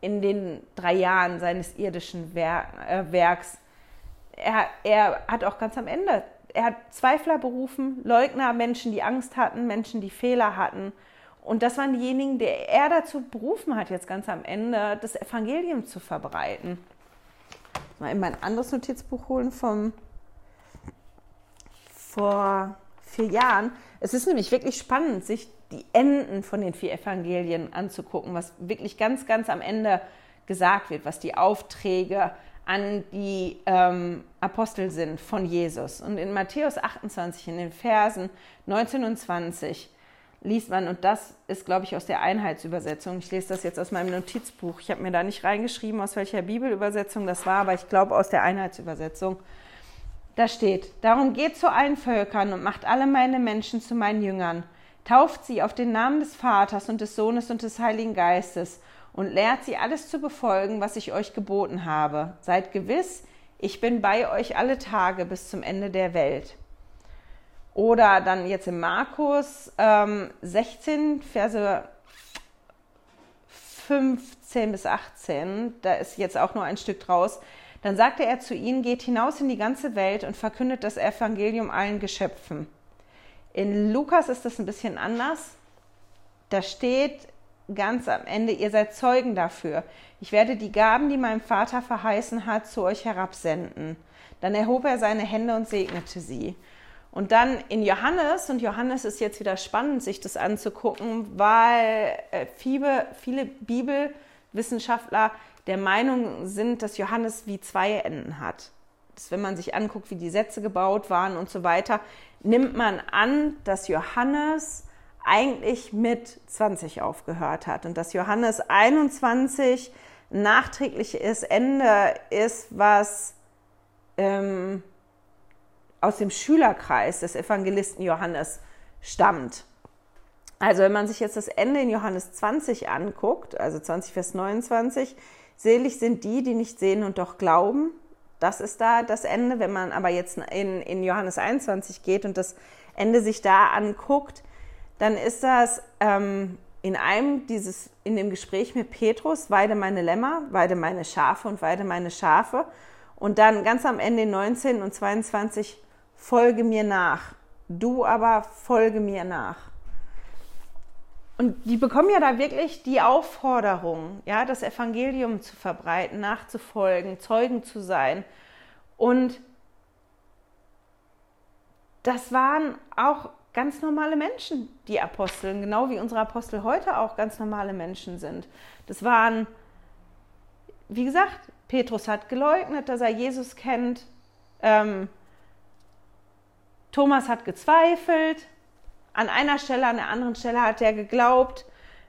A: in den drei Jahren seines irdischen äh, Werks? Er, er hat auch ganz am Ende, er hat Zweifler berufen, Leugner, Menschen, die Angst hatten, Menschen, die Fehler hatten. Und das waren diejenigen, die er dazu berufen hat, jetzt ganz am Ende das Evangelium zu verbreiten. Mal in mein anderes Notizbuch holen vom vor vier Jahren. Es ist nämlich wirklich spannend, sich die Enden von den vier Evangelien anzugucken, was wirklich ganz, ganz am Ende gesagt wird, was die Aufträge an die ähm, Apostel sind von Jesus. Und in Matthäus 28, in den Versen 19 und 20, liest man, und das ist, glaube ich, aus der Einheitsübersetzung. Ich lese das jetzt aus meinem Notizbuch. Ich habe mir da nicht reingeschrieben, aus welcher Bibelübersetzung das war, aber ich glaube aus der Einheitsübersetzung. Da steht, darum geht zu allen Völkern und macht alle meine Menschen zu meinen Jüngern. Tauft sie auf den Namen des Vaters und des Sohnes und des Heiligen Geistes und lehrt sie alles zu befolgen, was ich euch geboten habe. Seid gewiss, ich bin bei euch alle Tage bis zum Ende der Welt. Oder dann jetzt in Markus ähm, 16, Verse 15 bis 18, da ist jetzt auch nur ein Stück draus. Dann sagte er zu ihnen, geht hinaus in die ganze Welt und verkündet das Evangelium allen Geschöpfen. In Lukas ist das ein bisschen anders. Da steht ganz am Ende, ihr seid Zeugen dafür. Ich werde die Gaben, die mein Vater verheißen hat, zu euch herabsenden. Dann erhob er seine Hände und segnete sie. Und dann in Johannes, und Johannes ist jetzt wieder spannend, sich das anzugucken, weil äh, viele, viele Bibelwissenschaftler der Meinung sind, dass Johannes wie zwei Enden hat. Dass wenn man sich anguckt, wie die Sätze gebaut waren und so weiter, nimmt man an, dass Johannes eigentlich mit 20 aufgehört hat und dass Johannes 21 nachträgliches Ende ist, was ähm, aus dem Schülerkreis des Evangelisten Johannes stammt. Also wenn man sich jetzt das Ende in Johannes 20 anguckt, also 20 Vers 29, selig sind die, die nicht sehen und doch glauben. Das ist da das Ende. Wenn man aber jetzt in, in Johannes 21 geht und das Ende sich da anguckt, dann ist das ähm, in einem dieses, in dem Gespräch mit Petrus, weide meine Lämmer, weide meine Schafe und weide meine Schafe. Und dann ganz am Ende 19 und 22, folge mir nach. Du aber folge mir nach. Und die bekommen ja da wirklich die Aufforderung, ja, das Evangelium zu verbreiten, nachzufolgen, Zeugen zu sein. Und das waren auch ganz normale Menschen, die Aposteln, genau wie unsere Apostel heute auch ganz normale Menschen sind. Das waren, wie gesagt, Petrus hat geleugnet, dass er Jesus kennt. Ähm, Thomas hat gezweifelt. An einer Stelle, an der anderen Stelle hat er geglaubt.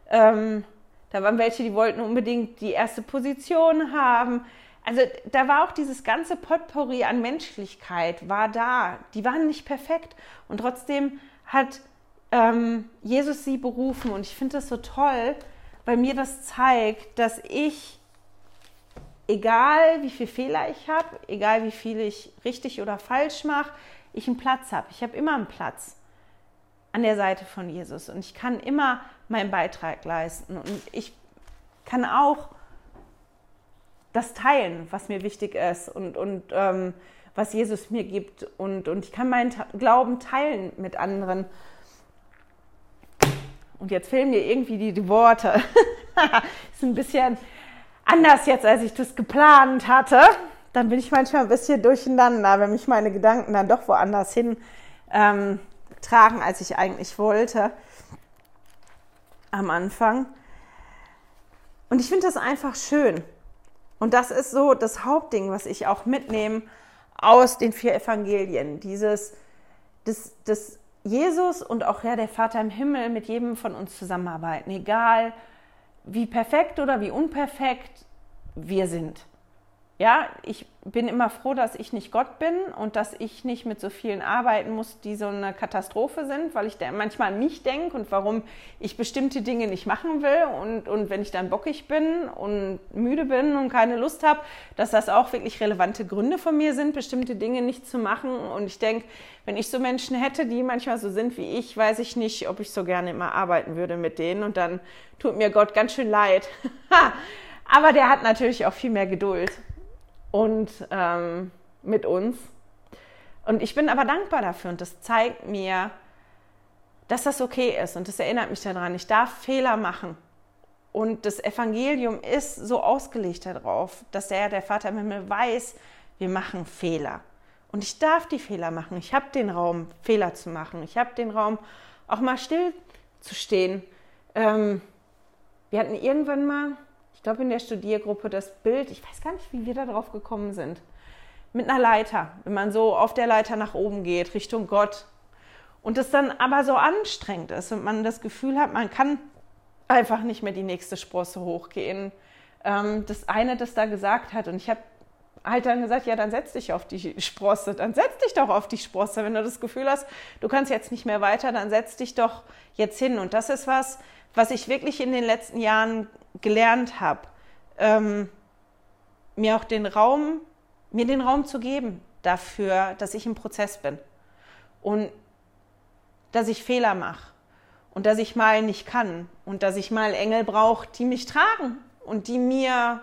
A: Ähm, da waren welche, die wollten unbedingt die erste Position haben. Also da war auch dieses ganze Potpourri an Menschlichkeit war da. Die waren nicht perfekt und trotzdem hat ähm, Jesus sie berufen. Und ich finde das so toll, weil mir das zeigt, dass ich, egal wie viel Fehler ich habe, egal wie viel ich richtig oder falsch mache, ich einen Platz habe. Ich habe immer einen Platz an der Seite von Jesus und ich kann immer meinen Beitrag leisten und ich kann auch das teilen, was mir wichtig ist und, und ähm, was Jesus mir gibt. Und, und ich kann meinen Glauben teilen mit anderen. Und jetzt fehlen mir irgendwie die, die Worte. ist ein bisschen anders jetzt, als ich das geplant hatte. Dann bin ich manchmal ein bisschen durcheinander, wenn mich meine Gedanken dann doch woanders hin ähm, tragen, als ich eigentlich wollte am Anfang. Und ich finde das einfach schön. Und das ist so das Hauptding, was ich auch mitnehme aus den vier Evangelien. Dieses, das, das Jesus und auch ja, der Vater im Himmel mit jedem von uns zusammenarbeiten, egal wie perfekt oder wie unperfekt wir sind. Ja, ich bin immer froh, dass ich nicht Gott bin und dass ich nicht mit so vielen arbeiten muss, die so eine Katastrophe sind, weil ich manchmal an mich denke und warum ich bestimmte Dinge nicht machen will. Und, und wenn ich dann bockig bin und müde bin und keine Lust habe, dass das auch wirklich relevante Gründe von mir sind, bestimmte Dinge nicht zu machen. Und ich denke, wenn ich so Menschen hätte, die manchmal so sind wie ich, weiß ich nicht, ob ich so gerne immer arbeiten würde mit denen. Und dann tut mir Gott ganz schön leid. Aber der hat natürlich auch viel mehr Geduld und ähm, mit uns. Und ich bin aber dankbar dafür und das zeigt mir, dass das okay ist und das erinnert mich daran. Ich darf Fehler machen. Und das Evangelium ist so ausgelegt darauf, dass er, der Vater im Himmel, weiß, wir machen Fehler. Und ich darf die Fehler machen. Ich habe den Raum, Fehler zu machen. Ich habe den Raum, auch mal still zu stehen. Ähm, wir hatten irgendwann mal, ich glaube in der Studiergruppe das Bild, ich weiß gar nicht, wie wir da drauf gekommen sind, mit einer Leiter, wenn man so auf der Leiter nach oben geht, Richtung Gott. Und es dann aber so anstrengend ist und man das Gefühl hat, man kann einfach nicht mehr die nächste Sprosse hochgehen. Ähm, das eine, das da gesagt hat, und ich habe halt dann gesagt, ja, dann setz dich auf die Sprosse, dann setz dich doch auf die Sprosse. Wenn du das Gefühl hast, du kannst jetzt nicht mehr weiter, dann setz dich doch jetzt hin. Und das ist was, was ich wirklich in den letzten Jahren gelernt habe, ähm, mir auch den Raum, mir den Raum zu geben dafür, dass ich im Prozess bin. Und dass ich Fehler mache. Und dass ich mal nicht kann. Und dass ich mal Engel brauche, die mich tragen. Und die mir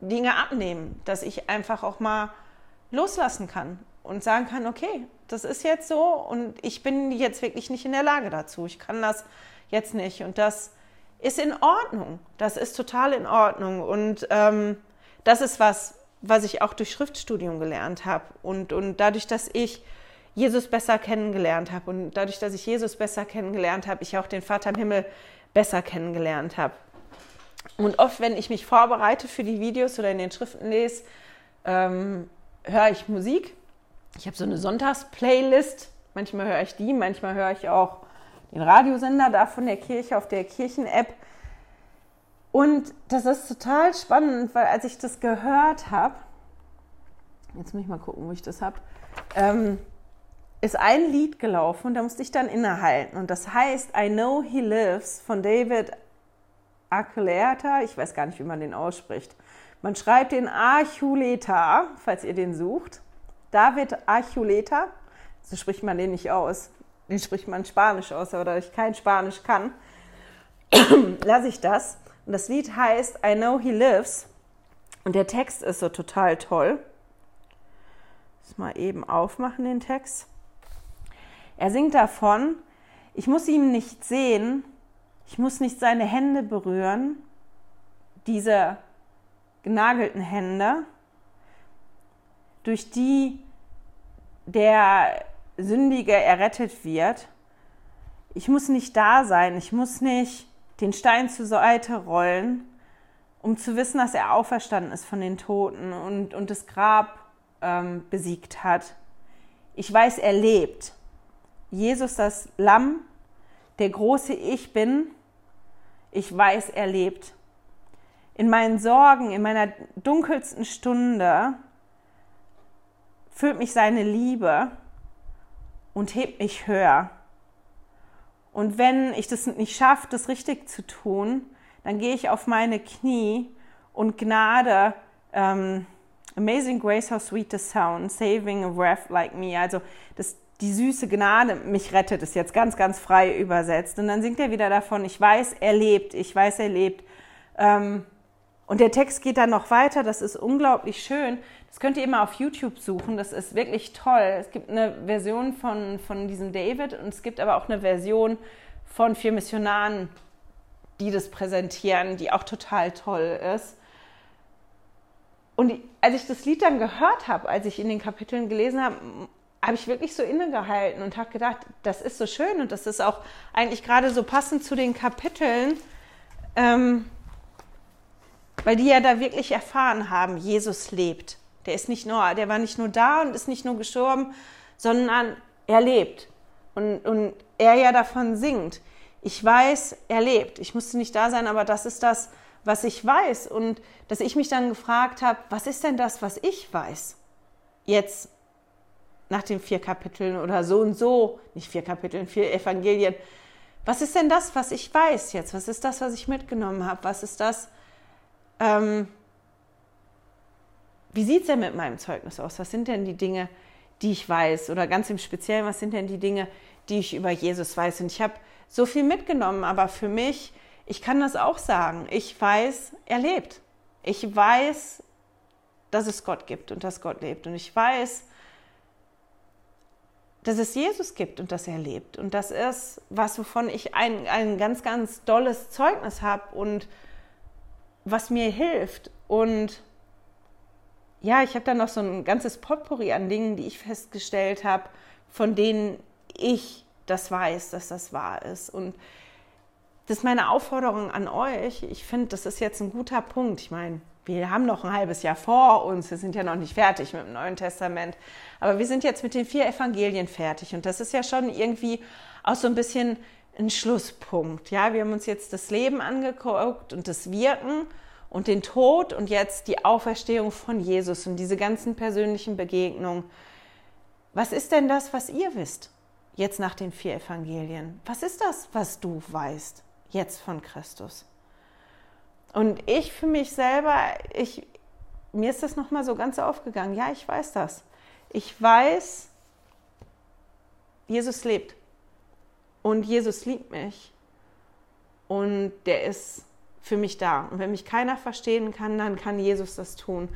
A: Dinge abnehmen, dass ich einfach auch mal loslassen kann. Und sagen kann, okay, das ist jetzt so. Und ich bin jetzt wirklich nicht in der Lage dazu. Ich kann das jetzt nicht und das ist in Ordnung. Das ist total in Ordnung. Und ähm, das ist was, was ich auch durch Schriftstudium gelernt habe. Und, und dadurch, dass ich Jesus besser kennengelernt habe und dadurch, dass ich Jesus besser kennengelernt habe, ich auch den Vater im Himmel besser kennengelernt habe. Und oft, wenn ich mich vorbereite für die Videos oder in den Schriften lese, ähm, höre ich Musik. Ich habe so eine Sonntagsplaylist. Manchmal höre ich die, manchmal höre ich auch den Radiosender da von der Kirche auf der Kirchen-App. Und das ist total spannend, weil als ich das gehört habe, jetzt muss ich mal gucken, wo ich das habe, ähm, ist ein Lied gelaufen und da musste ich dann innehalten. Und das heißt I Know He Lives von David Archuleta. Ich weiß gar nicht, wie man den ausspricht. Man schreibt den Archuleta, falls ihr den sucht. David Archuleta. So spricht man den nicht aus den spricht man Spanisch aus, aber da ich kein Spanisch kann, lasse ich das. Und das Lied heißt I Know He Lives. Und der Text ist so total toll. Ich mal eben aufmachen, den Text. Er singt davon, ich muss ihn nicht sehen, ich muss nicht seine Hände berühren, diese genagelten Hände, durch die der Sündige errettet wird. Ich muss nicht da sein, ich muss nicht den Stein zur Seite rollen, um zu wissen, dass er auferstanden ist von den Toten und, und das Grab ähm, besiegt hat. Ich weiß, er lebt. Jesus, das Lamm, der große Ich bin, ich weiß, er lebt. In meinen Sorgen, in meiner dunkelsten Stunde füllt mich seine Liebe und hebt mich höher. Und wenn ich das nicht schaffe, das richtig zu tun, dann gehe ich auf meine Knie und Gnade, ähm, Amazing Grace, how sweet the sound, saving a wrath like me. Also das, die süße Gnade mich rettet, ist jetzt ganz, ganz frei übersetzt. Und dann singt er wieder davon, ich weiß, er lebt, ich weiß, er lebt. Ähm, Und der Text geht dann noch weiter, das ist unglaublich schön. Das könnt ihr immer auf YouTube suchen, das ist wirklich toll. Es gibt eine Version von, von diesem David und es gibt aber auch eine Version von vier Missionaren, die das präsentieren, die auch total toll ist. Und als ich das Lied dann gehört habe, als ich in den Kapiteln gelesen habe, habe ich wirklich so innegehalten und habe gedacht, das ist so schön und das ist auch eigentlich gerade so passend zu den Kapiteln, ähm, weil die ja da wirklich erfahren haben, Jesus lebt. Der ist nicht nur, der war nicht nur da und ist nicht nur gestorben, sondern er lebt. Und, und er ja davon singt. Ich weiß, er lebt. Ich musste nicht da sein, aber das ist das, was ich weiß. Und dass ich mich dann gefragt habe, was ist denn das, was ich weiß? Jetzt nach den vier Kapiteln oder so und so, nicht vier Kapiteln, vier Evangelien. Was ist denn das, was ich weiß jetzt? Was ist das, was ich mitgenommen habe? Was ist das? Ähm, wie sieht es denn mit meinem Zeugnis aus? Was sind denn die Dinge, die ich weiß? Oder ganz im Speziellen, was sind denn die Dinge, die ich über Jesus weiß? Und ich habe so viel mitgenommen, aber für mich, ich kann das auch sagen. Ich weiß, er lebt. Ich weiß, dass es Gott gibt und dass Gott lebt. Und ich weiß, dass es Jesus gibt und dass er lebt. Und das ist was, wovon ich ein, ein ganz, ganz dolles Zeugnis habe und was mir hilft. Und ja, ich habe dann noch so ein ganzes Potpourri an Dingen, die ich festgestellt habe, von denen ich das weiß, dass das wahr ist. Und das ist meine Aufforderung an euch. Ich finde, das ist jetzt ein guter Punkt. Ich meine, wir haben noch ein halbes Jahr vor uns, wir sind ja noch nicht fertig mit dem Neuen Testament, aber wir sind jetzt mit den vier Evangelien fertig und das ist ja schon irgendwie auch so ein bisschen ein Schlusspunkt. Ja, wir haben uns jetzt das Leben angeguckt und das Wirken und den Tod und jetzt die Auferstehung von Jesus und diese ganzen persönlichen Begegnungen. Was ist denn das, was ihr wisst jetzt nach den vier Evangelien? Was ist das, was du weißt jetzt von Christus? Und ich für mich selber, ich, mir ist das nochmal so ganz aufgegangen. Ja, ich weiß das. Ich weiß, Jesus lebt. Und Jesus liebt mich. Und der ist für mich da. Und wenn mich keiner verstehen kann, dann kann Jesus das tun.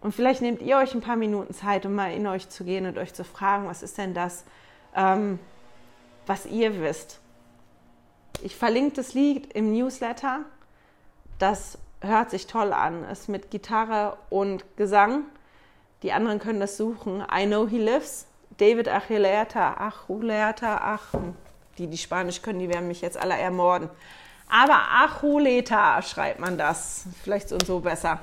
A: Und vielleicht nehmt ihr euch ein paar Minuten Zeit, um mal in euch zu gehen und euch zu fragen, was ist denn das, ähm, was ihr wisst, ich verlinke das Lied im Newsletter. Das hört sich toll an. Ist mit Gitarre und Gesang. Die anderen können das suchen. I Know He Lives. David Achilleata, Achuleta, ach, die, die Spanisch können, die werden mich jetzt alle ermorden. Aber Achuleta schreibt man das. Vielleicht so und so besser.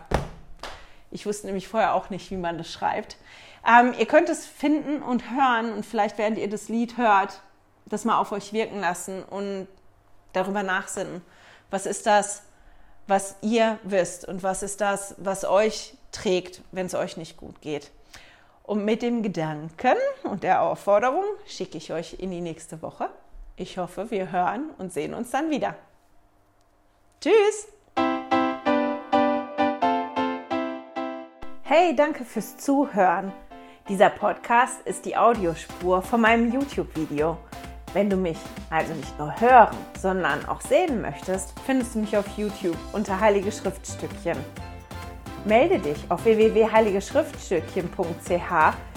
A: Ich wusste nämlich vorher auch nicht, wie man das schreibt. Ähm, ihr könnt es finden und hören und vielleicht, während ihr das Lied hört, das mal auf euch wirken lassen und darüber nachsinnen. Was ist das, was ihr wisst und was ist das, was euch trägt, wenn es euch nicht gut geht? Und mit dem Gedanken und der Aufforderung schicke ich euch in die nächste Woche. Ich hoffe, wir hören und sehen uns dann wieder. Tschüss! Hey, danke fürs Zuhören. Dieser Podcast ist die Audiospur von meinem YouTube-Video. Wenn du mich also nicht nur hören, sondern auch sehen möchtest, findest du mich auf YouTube unter Heilige Schriftstückchen. Melde dich auf www.heiligeschriftstückchen.ch